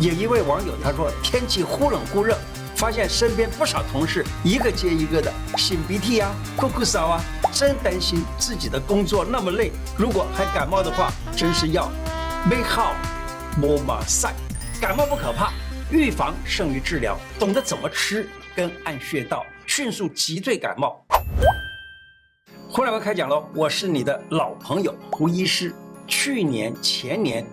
有一位网友他说天气忽冷忽热，发现身边不少同事一个接一个的擤鼻涕啊、酷酷嗽啊，真担心自己的工作那么累，如果还感冒的话，真是要没好莫马赛。感冒不可怕，预防胜于治疗，懂得怎么吃跟按穴道，迅速击退感冒。胡乃文开讲喽，我是你的老朋友胡医师。去年前年，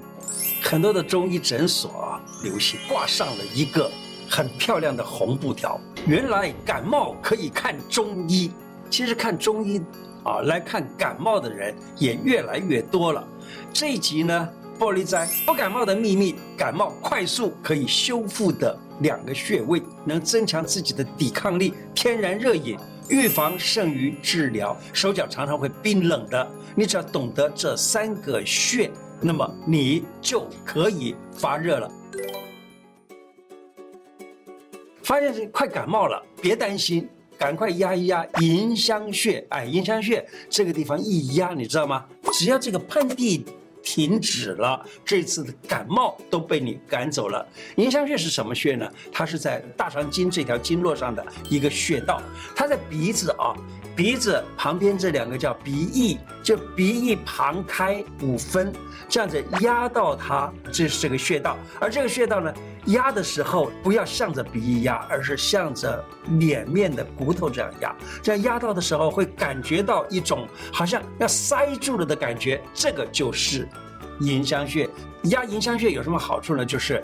很多的中医诊所啊，流行挂上了一个很漂亮的红布条。原来感冒可以看中医，其实看中医啊来看感冒的人也越来越多了。这一集呢，玻璃斋不感冒的秘密，感冒快速可以修复的两个穴位，能增强自己的抵抗力，天然热饮。预防胜于治疗，手脚常常会冰冷的，你只要懂得这三个穴，那么你就可以发热了。发现是快感冒了，别担心，赶快压一压迎香穴。哎，迎香穴这个地方一压，你知道吗？只要这个喷嚏。停止了，这次的感冒都被你赶走了。迎香穴是什么穴呢？它是在大肠经这条经络上的一个穴道，它在鼻子啊，鼻子旁边这两个叫鼻翼，就鼻翼旁开五分，这样子压到它，这是这个穴道。而这个穴道呢，压的时候不要向着鼻翼压，而是向着脸面的骨头这样压。这样压到的时候，会感觉到一种好像要塞住了的感觉，这个就是迎香穴。压迎香穴有什么好处呢？就是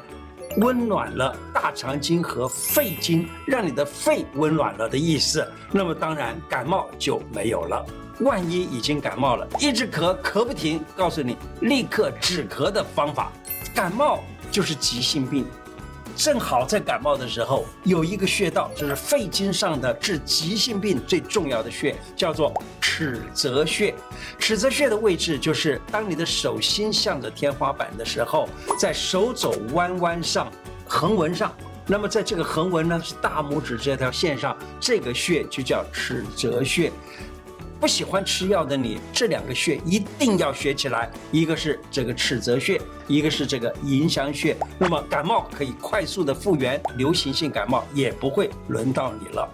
温暖了大肠经和肺经，让你的肺温暖了的意思。那么当然感冒就没有了。万一已经感冒了，一直咳咳不停，告诉你立刻止咳的方法。感冒就是急性病。正好在感冒的时候，有一个穴道，就是肺经上的治急性病最重要的穴，叫做尺泽穴。尺泽穴的位置就是当你的手心向着天花板的时候，在手肘弯弯上横纹上，那么在这个横纹呢是大拇指这条线上，这个穴就叫尺泽穴。不喜欢吃药的你，这两个穴一定要学起来。一个是这个尺泽穴，一个是这个迎香穴。那么感冒可以快速的复原，流行性感冒也不会轮到你了。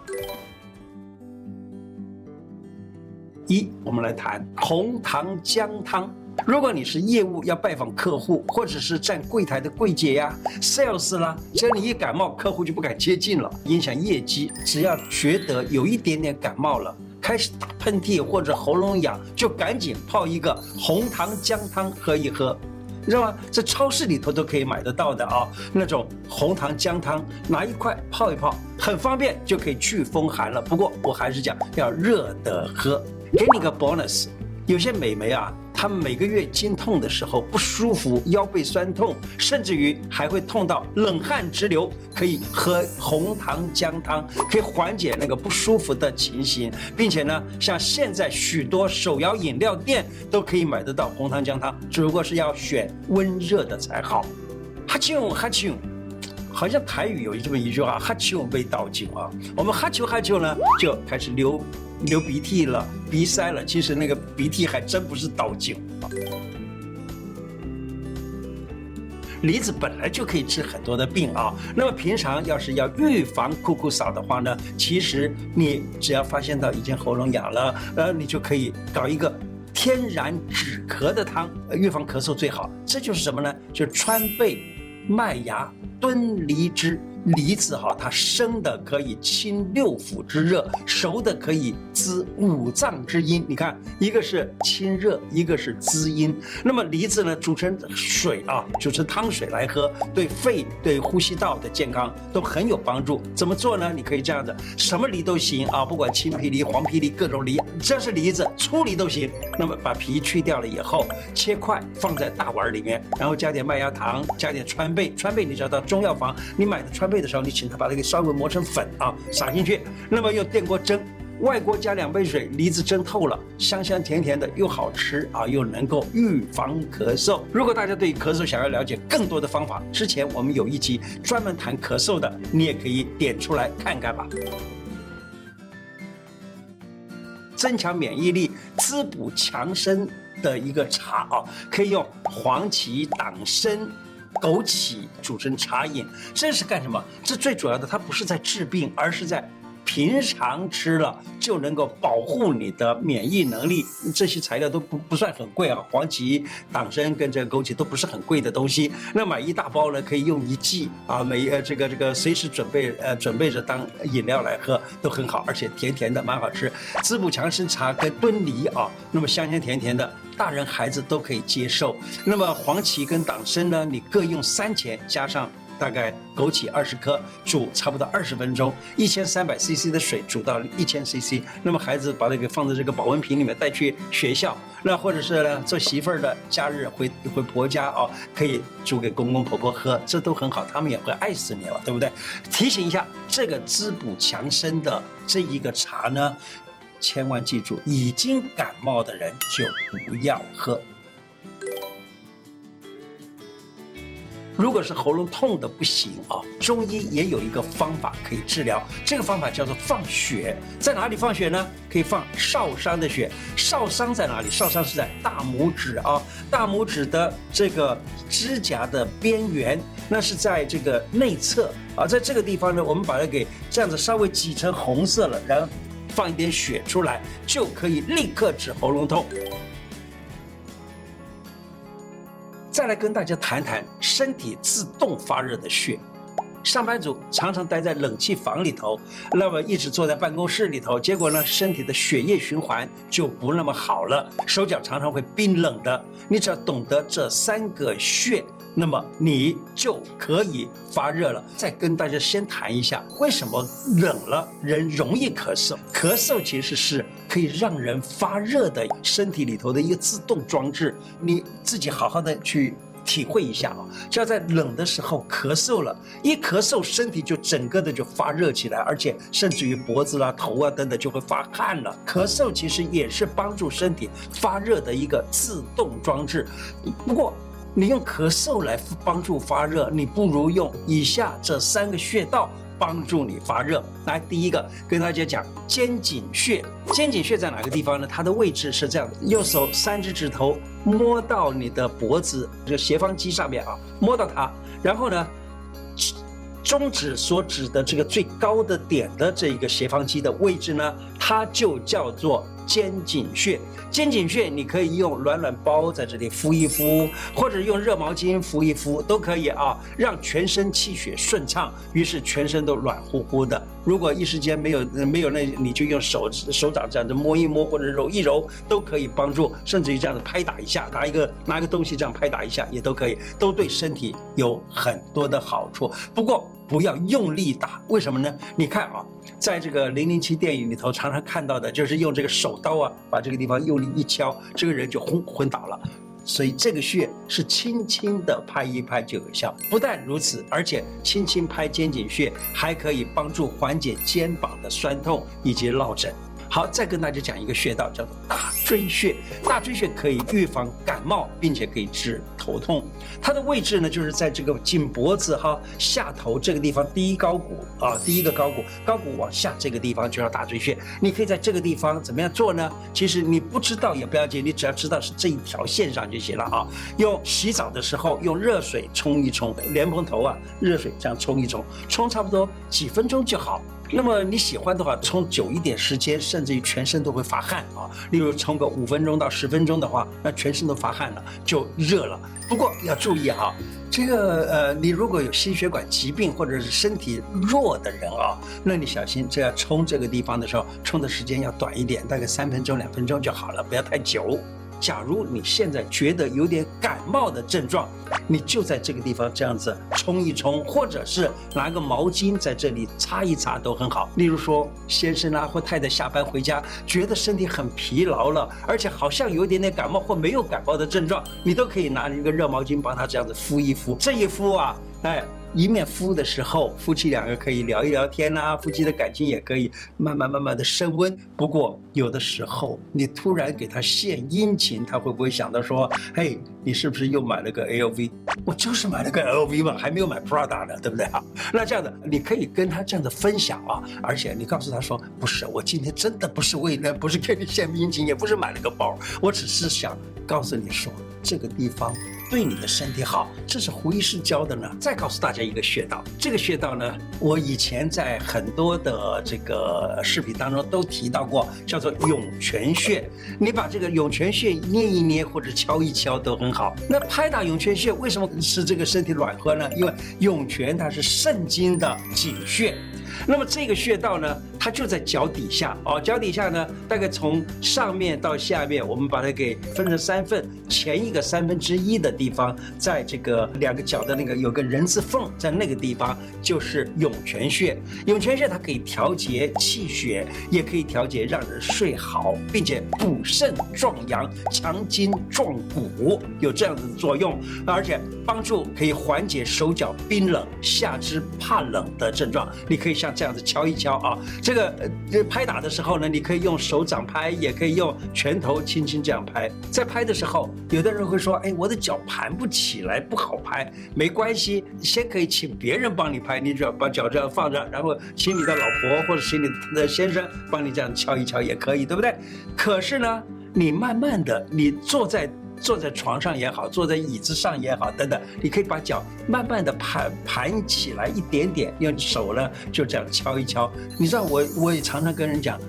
一，我们来谈红糖姜汤。如果你是业务要拜访客户，或者是站柜台的柜姐呀、sales 啦，只要你一感冒，客户就不敢接近了，影响业绩。只要觉得有一点点感冒了。开始打喷嚏或者喉咙痒，就赶紧泡一个红糖姜汤喝一喝，你知道吗？在超市里头都可以买得到的啊，那种红糖姜汤，拿一块泡一泡，很方便，就可以去风寒了。不过我还是讲要热的喝，给你个 bonus，有些美眉啊。她每个月经痛的时候不舒服，腰背酸痛，甚至于还会痛到冷汗直流，可以喝红糖姜汤，可以缓解那个不舒服的情形，并且呢，像现在许多手摇饮料店都可以买得到红糖姜汤，只不过是要选温热的才好。哈啾哈啾，好像台语有这么一句话，哈啾被倒酒啊，我们哈啾哈啾呢就开始流。流鼻涕了，鼻塞了，其实那个鼻涕还真不是倒酒啊。梨子本来就可以治很多的病啊，那么平常要是要预防酷酷嗽的话呢，其实你只要发现到已经喉咙哑了，呃，你就可以搞一个天然止咳的汤，预防咳嗽最好。这就是什么呢？就是川贝、麦芽、敦离之。梨子哈，它生的可以清六腑之热，熟的可以滋五脏之阴。你看，一个是清热，一个是滋阴。那么梨子呢，煮成水啊，煮成汤水来喝，对肺、对呼吸道的健康都很有帮助。怎么做呢？你可以这样子，什么梨都行啊，不管青皮梨、黄皮梨，各种梨，只要是梨子，粗梨都行。那么把皮去掉了以后，切块放在大碗里面，然后加点麦芽糖，加点川贝。川贝你知道到中药房你买的川贝。的时候，你请他把它给稍微磨成粉啊，撒进去。那么用电锅蒸，外锅加两杯水，梨子蒸透了，香香甜甜的，又好吃啊，又能够预防咳嗽。如果大家对咳嗽想要了解更多的方法，之前我们有一集专门谈咳嗽的，你也可以点出来看看吧。增强免疫力、滋补强身的一个茶啊，可以用黄芪、党参。枸杞煮成茶饮，这是干什么？这最主要的，它不是在治病，而是在。平常吃了就能够保护你的免疫能力，这些材料都不不算很贵啊，黄芪、党参跟这个枸杞都不是很贵的东西。那买一大包呢，可以用一季啊，每呃这个这个随时准备呃准备着当饮料来喝都很好，而且甜甜的蛮好吃。滋补强身茶跟炖梨啊，那么香香甜甜的，大人孩子都可以接受。那么黄芪跟党参呢，你各用三钱，加上。大概枸杞二十克，煮差不多二十分钟，一千三百 CC 的水煮到一千 CC，那么孩子把那个放在这个保温瓶里面带去学校，那或者是呢做媳妇儿的假日回回婆家哦，可以煮给公公婆婆喝，这都很好，他们也会爱死你了，对不对？提醒一下，这个滋补强身的这一个茶呢，千万记住，已经感冒的人就不要喝。如果是喉咙痛的不行啊，中医也有一个方法可以治疗，这个方法叫做放血。在哪里放血呢？可以放少商的血。少商在哪里？少商是在大拇指啊，大拇指的这个指甲的边缘，那是在这个内侧啊，在这个地方呢，我们把它给这样子稍微挤成红色了，然后放一点血出来，就可以立刻止喉咙痛。再来跟大家谈谈身体自动发热的穴。上班族常常待在冷气房里头，那么一直坐在办公室里头，结果呢，身体的血液循环就不那么好了，手脚常常会冰冷的。你只要懂得这三个穴，那么你就可以发热了。再跟大家先谈一下，为什么冷了人容易咳嗽？咳嗽其实是可以让人发热的身体里头的一个自动装置，你自己好好的去体会一下啊。就要在冷的时候咳嗽了，一咳嗽身体就整个的就发热起来，而且甚至于脖子啊、头啊等等就会发汗了。咳嗽其实也是帮助身体发热的一个自动装置，不过。你用咳嗽来帮助发热，你不如用以下这三个穴道帮助你发热。来，第一个跟大家讲肩颈穴。肩颈穴在哪个地方呢？它的位置是这样的：右手三只指头摸到你的脖子这个斜方肌上面啊，摸到它，然后呢，中指所指的这个最高的点的这一个斜方肌的位置呢，它就叫做。肩颈穴，肩颈穴你可以用暖暖包在这里敷一敷，或者用热毛巾敷一敷都可以啊，让全身气血顺畅，于是全身都暖乎乎的。如果一时间没有没有那，你就用手手掌这样子摸一摸或者揉一揉都可以帮助，甚至于这样子拍打一下，拿一个拿一个东西这样拍打一下也都可以，都对身体有很多的好处。不过不要用力打，为什么呢？你看啊。在这个零零七电影里头，常常看到的就是用这个手刀啊，把这个地方用力一敲，这个人就昏昏倒了。所以这个穴是轻轻的拍一拍就有效。不但如此，而且轻轻拍肩颈穴还可以帮助缓解肩膀的酸痛以及落枕。好，再跟大家讲一个穴道，叫做大椎穴。大椎穴可以预防感冒，并且可以治头痛。它的位置呢，就是在这个颈脖子哈下头这个地方，第一高骨啊，第一个高骨，高骨往下这个地方就叫大椎穴。你可以在这个地方怎么样做呢？其实你不知道也不要紧，你只要知道是这一条线上就行了啊。用洗澡的时候用热水冲一冲，莲蓬头啊，热水这样冲一冲，冲差不多几分钟就好。那么你喜欢的话，冲久一点时间，甚至于全身都会发汗啊。例如冲个五分钟到十分钟的话，那全身都发汗了，就热了。不过要注意哈，这个呃，你如果有心血管疾病或者是身体弱的人啊，那你小心，这要冲这个地方的时候，冲的时间要短一点，大概三分钟、两分钟就好了，不要太久。假如你现在觉得有点感冒的症状，你就在这个地方这样子冲一冲，或者是拿个毛巾在这里擦一擦都很好。例如说，先生啊或太太下班回家，觉得身体很疲劳了，而且好像有一点点感冒或没有感冒的症状，你都可以拿一个热毛巾帮他这样子敷一敷。这一敷啊，哎。一面敷的时候，夫妻两个可以聊一聊天呐、夫妻的感情也可以慢慢慢慢的升温。不过有的时候你突然给他献殷勤，他会不会想到说，嘿，你是不是又买了个 LV？我就是买了个 LV 嘛，还没有买 Prada 呢，对不对啊？那这样的你可以跟他这样的分享啊，而且你告诉他说，不是，我今天真的不是为了，不是给你献殷勤，也不是买了个包，我只是想告诉你说，这个地方。对你的身体好。这是胡医师教的呢。再告诉大家一个穴道，这个穴道呢，我以前在很多的这个视频当中都提到过，叫做涌泉穴。你把这个涌泉穴捏一捏或者敲一敲都很好。那拍打涌泉穴为什么使这个身体暖和呢？因为涌泉它是肾经的井穴。那么这个穴道呢，它就在脚底下哦，脚底下呢，大概从上面到下面，我们把它给分成三份，前一个三分之一的地方，在这个两个脚的那个有个人字缝，在那个地方就是涌泉穴。涌泉穴它可以调节气血，也可以调节让人睡好，并且补肾壮阳、强筋壮骨，有这样子的作用，而且帮助可以缓解手脚冰冷、下肢怕冷的症状。你可以像这样子敲一敲啊。这个呃，拍打的时候呢，你可以用手掌拍，也可以用拳头轻轻这样拍。在拍的时候，有的人会说：“哎，我的脚盘不起来，不好拍。”没关系，先可以请别人帮你拍，你只要把脚这样放着，然后请你的老婆或者请你的先生帮你这样敲一敲也可以，对不对？可是呢，你慢慢的，你坐在。坐在床上也好，坐在椅子上也好，等等，你可以把脚慢慢的盘盘起来一点点，用手呢就这样敲一敲。你知道我我也常常跟人讲。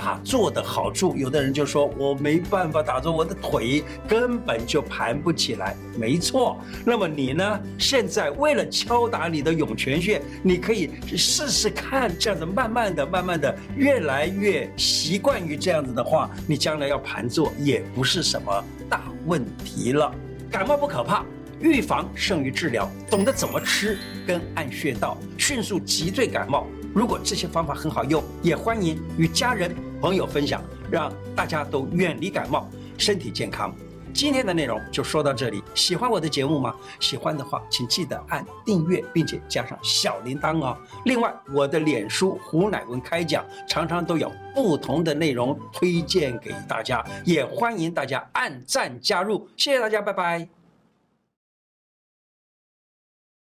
打坐的好处，有的人就说我没办法打坐，我的腿根本就盘不起来。没错，那么你呢？现在为了敲打你的涌泉穴，你可以试试看，这样子慢慢的、慢慢的，越来越习惯于这样子的话，你将来要盘坐也不是什么大问题了。感冒不可怕，预防胜于治疗，懂得怎么吃跟按穴道，迅速击退感冒。如果这些方法很好用，也欢迎与家人朋友分享，让大家都远离感冒，身体健康。今天的内容就说到这里。喜欢我的节目吗？喜欢的话，请记得按订阅，并且加上小铃铛哦。另外，我的脸书胡乃文开讲常常都有不同的内容推荐给大家，也欢迎大家按赞加入。谢谢大家，拜拜。